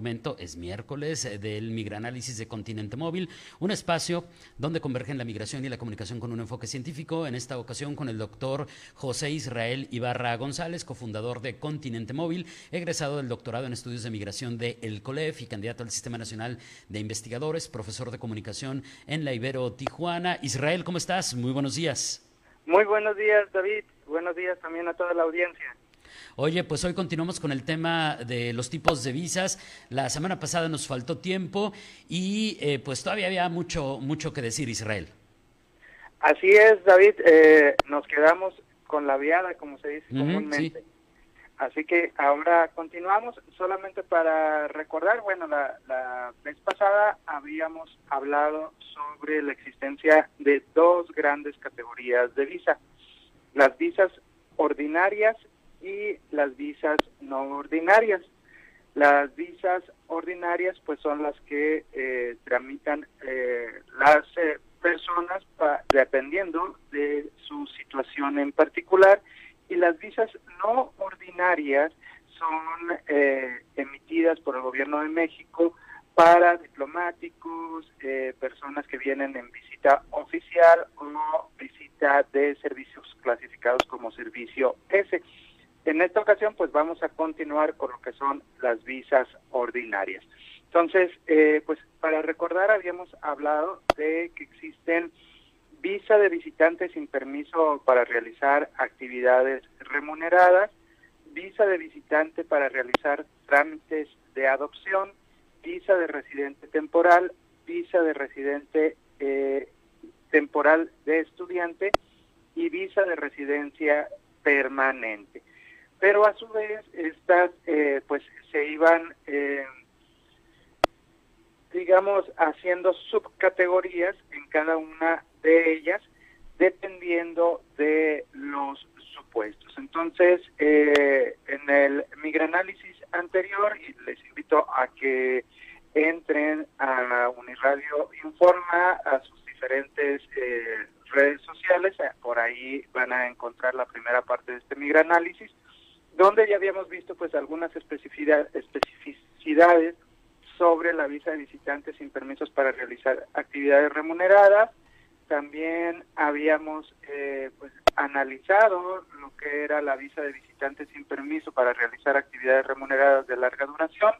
momento, es miércoles, eh, del Migranálisis de Continente Móvil, un espacio donde convergen la migración y la comunicación con un enfoque científico, en esta ocasión con el doctor José Israel Ibarra González, cofundador de Continente Móvil, egresado del doctorado en estudios de migración de El COLEF y candidato al Sistema Nacional de Investigadores, profesor de comunicación en la Ibero Tijuana. Israel, ¿cómo estás? Muy buenos días. Muy buenos días, David. Buenos días también a toda la audiencia. Oye, pues hoy continuamos con el tema de los tipos de visas. La semana pasada nos faltó tiempo y eh, pues todavía había mucho, mucho que decir, Israel. Así es, David. Eh, nos quedamos con la viada, como se dice comúnmente. Así que ahora continuamos solamente para recordar, bueno, la, la vez pasada habíamos hablado sobre la existencia de dos grandes categorías de visa. Las visas ordinarias y las visas no ordinarias. Las visas ordinarias pues son las que eh, tramitan eh, las eh, personas dependiendo de su situación en particular y las visas no ordinarias son emitidas por el gobierno de México para diplomáticos, personas que vienen en visita oficial o visita de servicios clasificados como servicio S. En esta ocasión, pues vamos a continuar con lo que son las visas ordinarias. Entonces, eh, pues para recordar, habíamos hablado de que existen visa de visitante sin permiso para realizar actividades remuneradas, visa de visitante para realizar trámites de adopción, visa de residente temporal, visa de residente eh, temporal de estudiante y visa de residencia permanente pero a su vez estas eh, pues se iban eh, digamos haciendo subcategorías en cada una de ellas dependiendo de los supuestos. Entonces eh, en el migranálisis anterior y les invito a que entren a Uniradio Informa a sus diferentes redes sociales por ahí van a encontrar la primera parte de este migranálisis habíamos visto pues algunas especificidades sobre la visa de visitantes sin permisos para realizar actividades remuneradas. También habíamos eh, pues analizado lo que era la visa de visitantes sin permiso para realizar actividades remuneradas de larga duración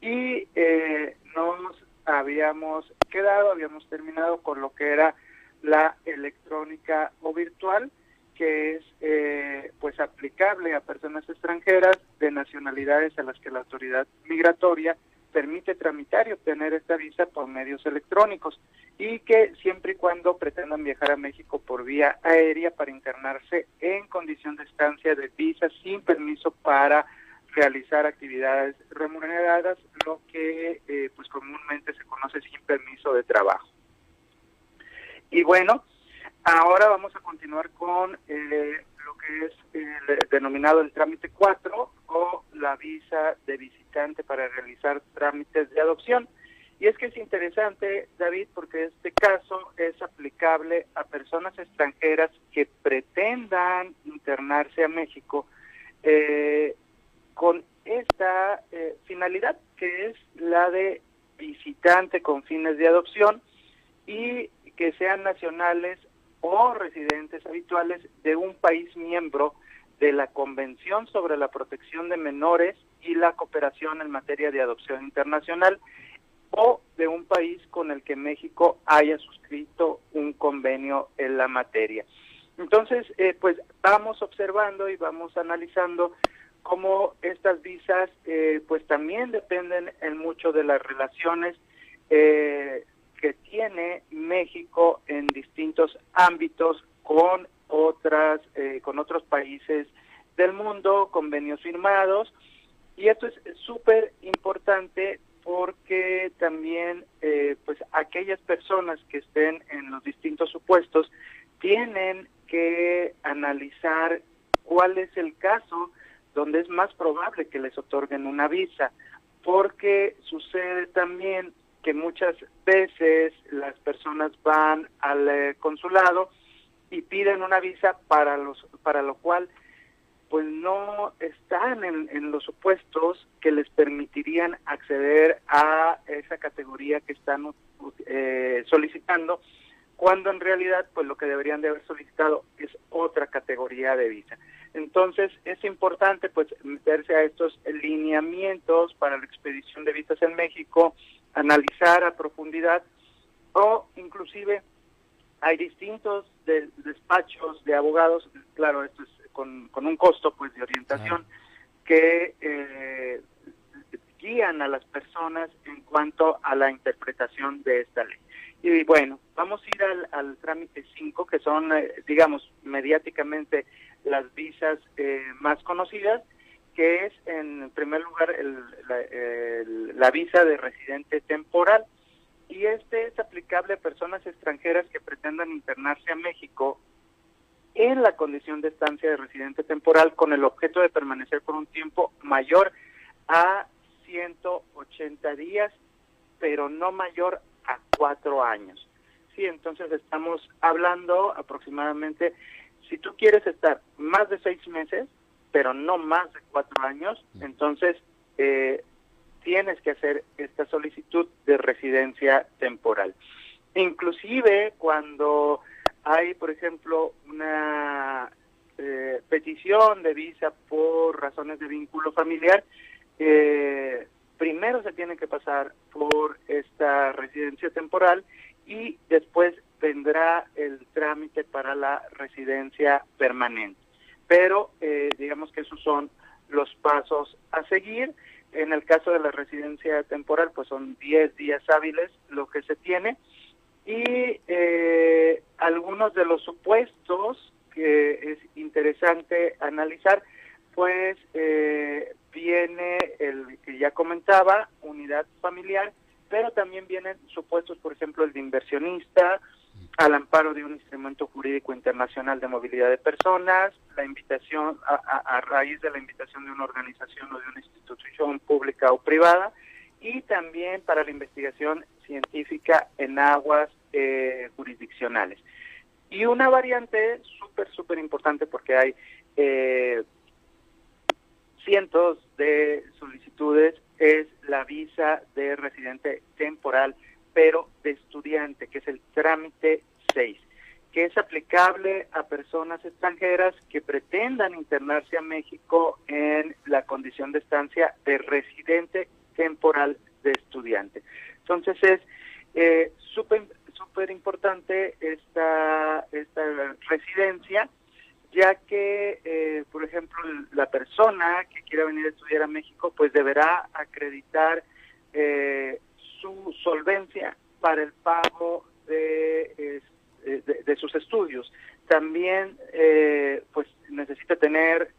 y eh, nos habíamos quedado, habíamos terminado con lo que era la electrónica o virtual, que es eh, pues aplicable a personas extranjeras de nacionalidades a las que la autoridad migratoria permite tramitar y obtener esta visa por medios electrónicos y que siempre y cuando pretendan viajar a México por vía aérea para internarse en condición de estancia de visa sin permiso para realizar actividades remuneradas, lo que eh, pues comúnmente se conoce sin permiso de trabajo. Y bueno, Ahora vamos a continuar con eh, lo que es el denominado el trámite 4 o la visa de visitante para realizar trámites de adopción. Y es que es interesante, David, porque este caso es aplicable a personas extranjeras que pretendan internarse a México eh, con esta eh, finalidad, que es la de visitante con fines de adopción y que sean nacionales o residentes habituales de un país miembro de la Convención sobre la Protección de Menores y la Cooperación en materia de adopción internacional o de un país con el que México haya suscrito un convenio en la materia. Entonces, eh, pues vamos observando y vamos analizando cómo estas visas, eh, pues también dependen en mucho de las relaciones eh, que tiene México en distintos ámbitos con otras eh, con otros países del mundo, convenios firmados. Y esto es súper importante porque también eh, pues aquellas personas que estén en los distintos supuestos tienen que analizar cuál es el caso donde es más probable que les otorguen una visa porque sucede también que muchas veces las personas van al eh, consulado y piden una visa para los para lo cual pues no están en, los supuestos que les permitirían acceder a esa categoría que están eh, solicitando cuando en realidad pues lo que deberían de haber solicitado es otra categoría de visa. Entonces es importante pues meterse a estos lineamientos para la expedición de visas en México, analizar a profundidad o inclusive hay distintos despachos de abogados, claro, esto es con, un costo pues de orientación que eh, guían a las personas en cuanto a la interpretación de esta ley. Y bueno, vamos a ir al, al trámite 5, que son, eh, digamos, mediáticamente las visas eh, más conocidas, que es en primer lugar el, la, visa de residente temporal. Y este es aplicable a personas extranjeras que pretendan internarse a México en la condición de estancia de residente temporal con el objeto de permanecer por un tiempo mayor a 180 días, pero no mayor a cuatro años. Sí, entonces estamos hablando aproximadamente si tú quieres estar más de seis meses, pero no más de cuatro años, mm. entonces eh, tienes que hacer esta solicitud de residencia temporal. Inclusive cuando hay, por ejemplo, una eh, petición de visa por razones de vínculo familiar, eh, primero se tiene que pasar por esta residencia temporal y después vendrá el trámite para la residencia permanente. Pero eh, digamos que esos son los pasos a seguir. En el caso de la residencia temporal, pues son 10 días hábiles lo que se tiene. Y eh, algunos de los supuestos que es interesante analizar, pues eh, viene el que ya comentaba, unidad familiar, pero también vienen supuestos, por ejemplo, el de inversionista, al amparo de un instrumento jurídico internacional de movilidad de personas, la invitación a, raíz de la invitación de una organización o de una institución pública o privada, y también para la investigación científica en aguas eh, jurisdiccionales. Y una variante súper, súper importante porque hay eh, cientos de solicitudes es la visa de residente temporal pero de estudiante, que es el trámite 6, que es aplicable a personas extranjeras que pretendan internarse a México en la condición de estancia de residente temporal de estudiante. Entonces es eh, súper importante esta, esta residencia, ya que, eh, por ejemplo, la persona que quiera venir a estudiar a México, pues deberá acreditar eh, su solvencia para el pago de, de, sus estudios. También eh, pues necesita tener,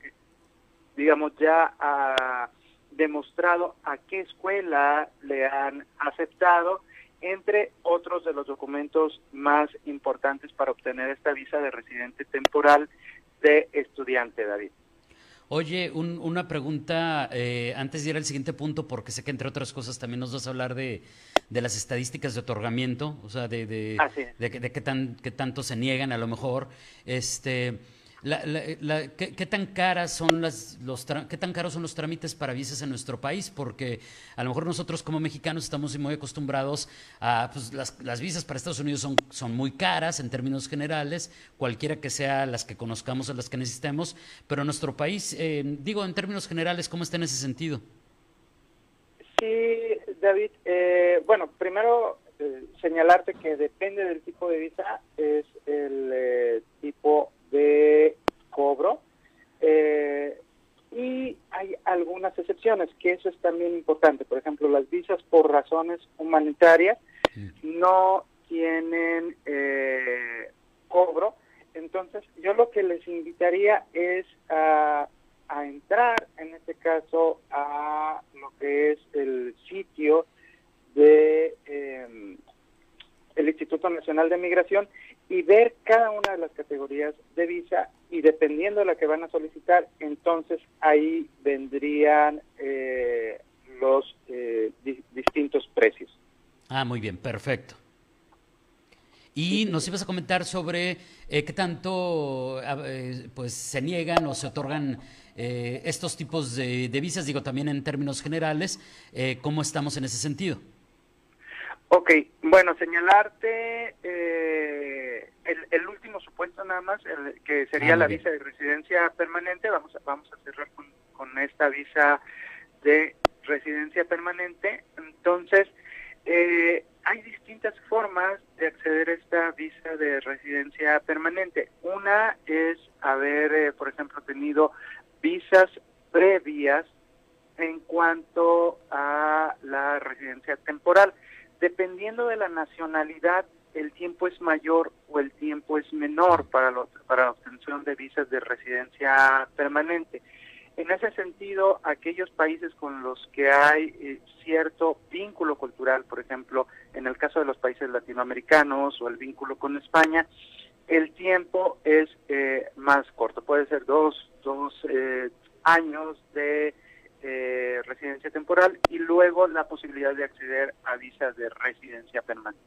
digamos, ya ah, demostrado a qué escuela le han aceptado, entre otros de los documentos más importantes para obtener esta visa de residente temporal de estudiante, David. Oye, una pregunta eh, antes de ir al siguiente punto, porque sé que entre otras cosas también nos vas a hablar de, de las estadísticas de otorgamiento, o sea, de, de, de, de, qué, tan, qué tanto se niegan a lo mejor. Este, la, ¿qué, tan caras son los qué tan caros son los trámites para visas en nuestro país? Porque a lo mejor nosotros como mexicanos estamos muy acostumbrados a pues, las, las visas para Estados Unidos son, son muy caras en términos generales, cualquiera que sea las que conozcamos o las que necesitemos, pero nuestro país, eh, digo en términos generales, ¿cómo está en ese sentido? Sí, David. Eh, bueno, primero eh, señalarte que depende del tipo de visa, es el tipo de cobro. Eh, y hay algunas excepciones, que eso es también importante. Por ejemplo, las visas por razones humanitarias no tienen eh, cobro. Entonces, yo lo que les invitaría es a, a entrar, en este caso, a lo que es el sitio de eh, Instituto Nacional de Migración y ver cada una de las categorías de visa y dependiendo de la que van a solicitar, entonces ahí vendrían eh, los distintos precios. Ah, muy bien, perfecto. Y nos ibas a comentar sobre qué tanto pues se niegan o se otorgan estos tipos de, de, visas, digo también en términos generales, ¿cómo estamos en ese sentido? Ok, bueno, señalarte eh, el, último supuesto nada más, que sería ah, la visa de residencia permanente, vamos a, vamos a cerrar con, esta visa de residencia permanente. Entonces, eh, hay distintas formas de acceder a esta visa de residencia permanente. Una es haber, eh, por ejemplo, tenido visas previas en cuanto a la residencia temporal. Dependiendo de la nacionalidad, el tiempo es mayor o el tiempo es menor para, para la obtención de visas de residencia permanente. En ese sentido, aquellos países con los que hay eh, cierto vínculo cultural, por ejemplo, en el caso de los países latinoamericanos o el vínculo con España, el tiempo es eh, más corto, puede ser dos, dos eh, años de eh, residencia temporal y luego la posibilidad de acceder a visas de residencia permanente.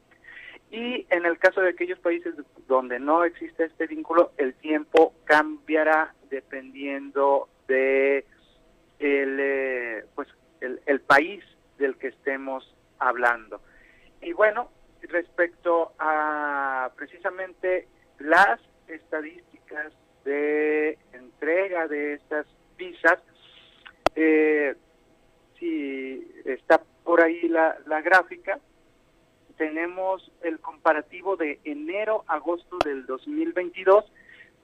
Y en el caso de aquellos países donde no existe este vínculo, el tiempo cambiará dependiendo de el, eh, pues, el, país del que estemos hablando. Y bueno, respecto a precisamente las estadísticas de entrega de estas visas, eh, si está por ahí la, gráfica, tenemos el comparativo de enero-agosto del 2022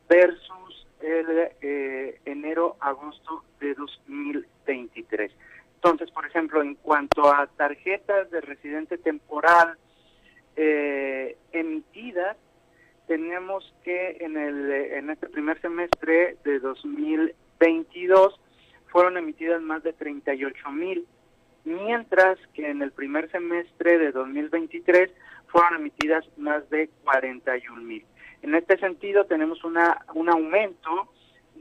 versus el eh, enero-agosto de 2023. Entonces, por ejemplo, en cuanto a tarjetas de residente temporal eh, emitidas, tenemos que en, el, en este primer semestre de 2022 fueron emitidas más de 38 mil, mientras que en el primer semestre de 2023 fueron emitidas más de 41 mil. En este sentido tenemos una, un aumento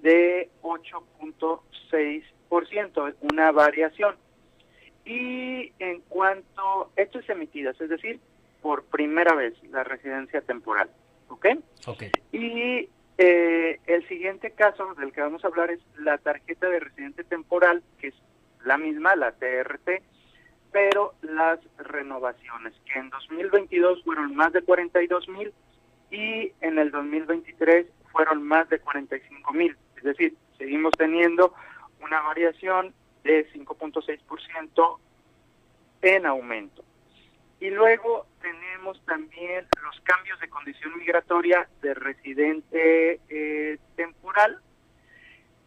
de 8.6%, una variación. Y en cuanto, esto es emitidas, es decir, por primera vez la residencia temporal, ¿ok? Ok. Y eh, el siguiente caso del que vamos a hablar es la tarjeta de residente temporal, que es la misma, la TRT, pero las renovaciones, que en 2022 fueron más de 42 mil y en el 2023 fueron más de 45 mil. Es decir, seguimos teniendo una variación de 5.6% en aumento. Y luego también los cambios de condición migratoria de residente eh, temporal.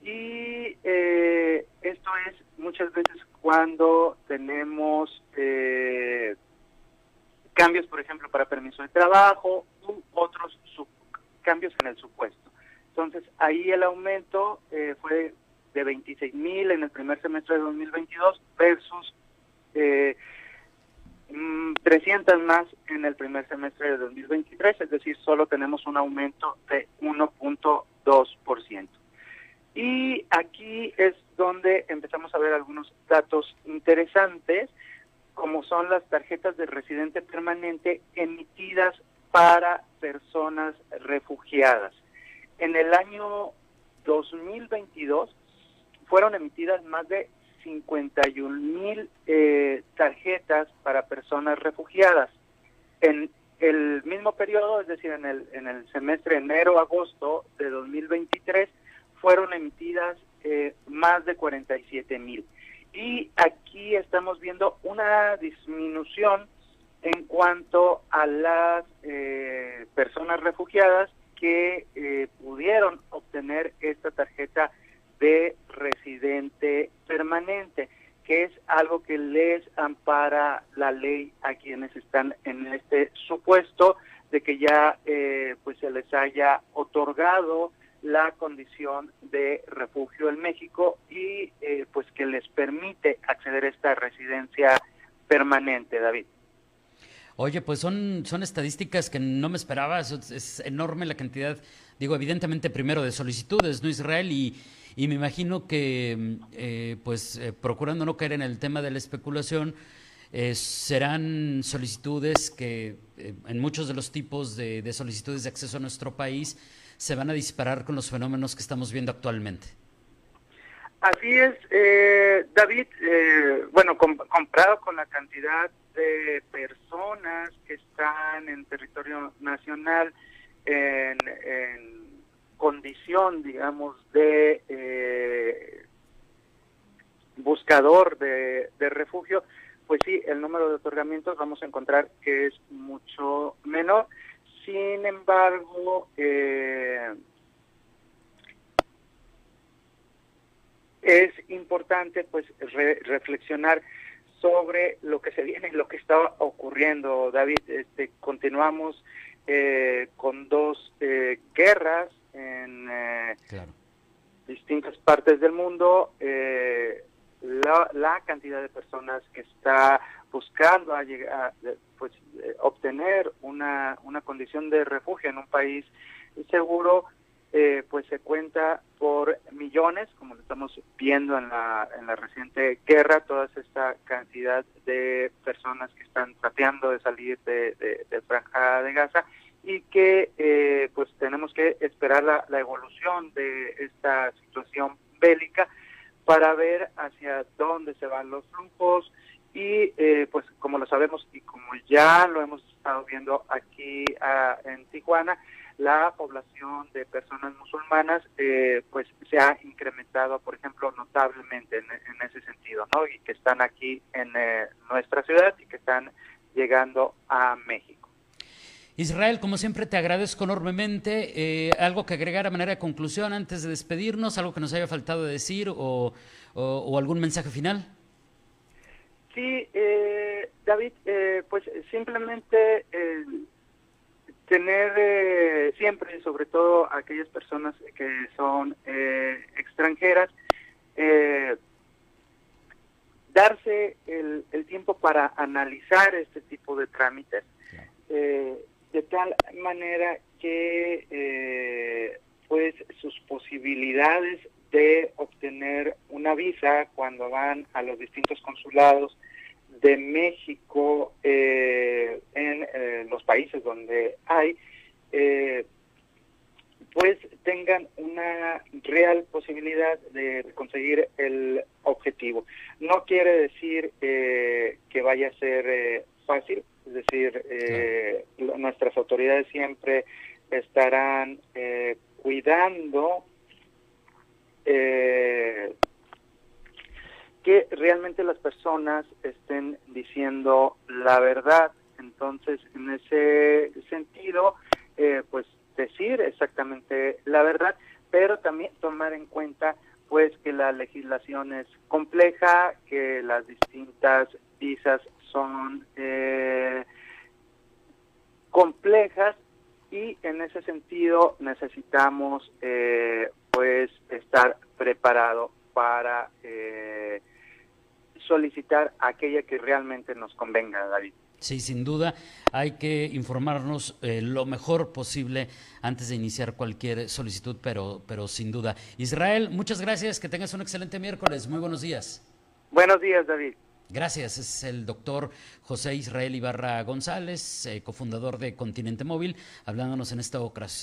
Y eh, esto es muchas veces cuando tenemos eh, cambios, por ejemplo, para permiso de trabajo u otros cambios en el supuesto. Entonces, ahí el aumento fue de 26 mil en el primer semestre de 2022 versus 300 mm, más en el primer semestre de 2023, es decir, solo tenemos un aumento de 1.2%. Y aquí es donde empezamos a ver algunos datos interesantes, como son las tarjetas de residente permanente emitidas para personas refugiadas. En el año 2022 fueron emitidas más de 51 mil eh, tarjetas para personas refugiadas. En el mismo periodo, es decir, en el, en el semestre enero-agosto de 2023, fueron emitidas eh, más de 47 mil. Y aquí estamos viendo una disminución en cuanto a las eh, personas refugiadas que pudieron obtener esta tarjeta de residente permanente, que es algo que les ampara la ley a quienes están en este supuesto de que ya eh, pues se les haya otorgado la condición de refugio en México y eh, pues que les permite acceder a esta residencia permanente, David. Oye, pues son, son estadísticas que no me esperaba, es, enorme la cantidad, digo, evidentemente primero de solicitudes, ¿no, Israel? Y, y me imagino que, eh, pues, eh, procurando no caer en el tema de la especulación, eh, serán solicitudes que en muchos de los tipos de, de, solicitudes de acceso a nuestro país se van a disparar con los fenómenos que estamos viendo actualmente. Así es, David, bueno, comprado con la cantidad de personas que están en territorio nacional en, condición, digamos, de eh, buscador de, refugio, pues sí, el número de otorgamientos vamos a encontrar que es mucho menor. Sin embargo, eh, es importante pues reflexionar sobre lo que se viene lo que está ocurriendo, David. Este, continuamos eh, con dos eh, guerras en eh, distintas partes del mundo. La, cantidad de personas que está buscando a llegar, pues, obtener una, una condición de refugio en un país seguro eh, pues se cuenta por millones, como lo estamos viendo en la, en la reciente guerra, toda esta cantidad de personas que están tratando de salir de, de, Franja de Gaza y que eh, pues tenemos que esperar la, la evolución de esta situación bélica para ver hacia dónde se van los flujos y eh, pues como lo sabemos y como ya lo hemos estado viendo aquí ah, en Tijuana, la población de personas musulmanas eh, pues se ha incrementado, por ejemplo, notablemente en, ese sentido, ¿no? Y que están aquí en eh, nuestra ciudad y que están llegando a México. Israel, como siempre, te agradezco enormemente. Eh, ¿Algo que agregar a manera de conclusión antes de despedirnos? ¿Algo que nos haya faltado decir o, o algún mensaje final? Sí, David, pues simplemente tener eh, siempre, sobre todo aquellas personas que son eh, extranjeras, eh, darse el, tiempo para analizar este tipo de trámites, de tal manera que pues sus posibilidades de obtener una visa cuando van a los distintos consulados de México eh, en eh, los países donde hay, eh, pues tengan una real posibilidad de conseguir el objetivo. No quiere decir que vaya a ser fácil, es decir, nuestras autoridades siempre estarán cuidando que realmente las personas estén diciendo la verdad. Entonces, en ese sentido, eh, pues decir exactamente la verdad, pero también tomar en cuenta pues que la legislación es compleja, que las distintas visas son eh, complejas y en ese sentido necesitamos eh, pues estar preparado para eh, solicitar aquella que realmente nos convenga, David. Sí, sin duda, hay que informarnos eh, lo mejor posible antes de iniciar cualquier solicitud, pero, pero sin duda. Israel, muchas gracias, que tengas un excelente miércoles. Muy buenos días. Buenos días, David. Gracias, es el doctor José Israel Ibarra González, eh, cofundador de Continente Móvil, hablándonos en esta,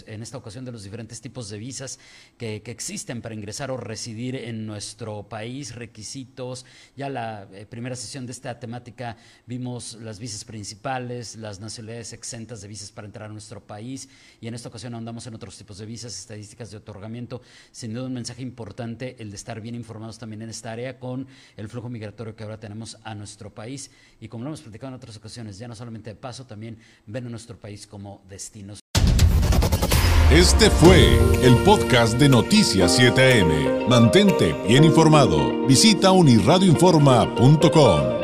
en esta ocasión de los diferentes tipos de visas que, existen para ingresar o residir en nuestro país, requisitos. Ya la eh, primera sesión de esta temática vimos las visas principales, las nacionalidades exentas de visas para entrar a nuestro país y en esta ocasión andamos en otros tipos de visas, estadísticas de otorgamiento. Sin duda un mensaje importante el de estar bien informados también en esta área con el flujo migratorio que ahora tenemos a nuestro país y como lo hemos platicado en otras ocasiones, ya no solamente de paso, también ven a nuestro país como destinos. Este fue el podcast de Noticias 7am. Mantente bien informado. Visita unirradioinforma.com.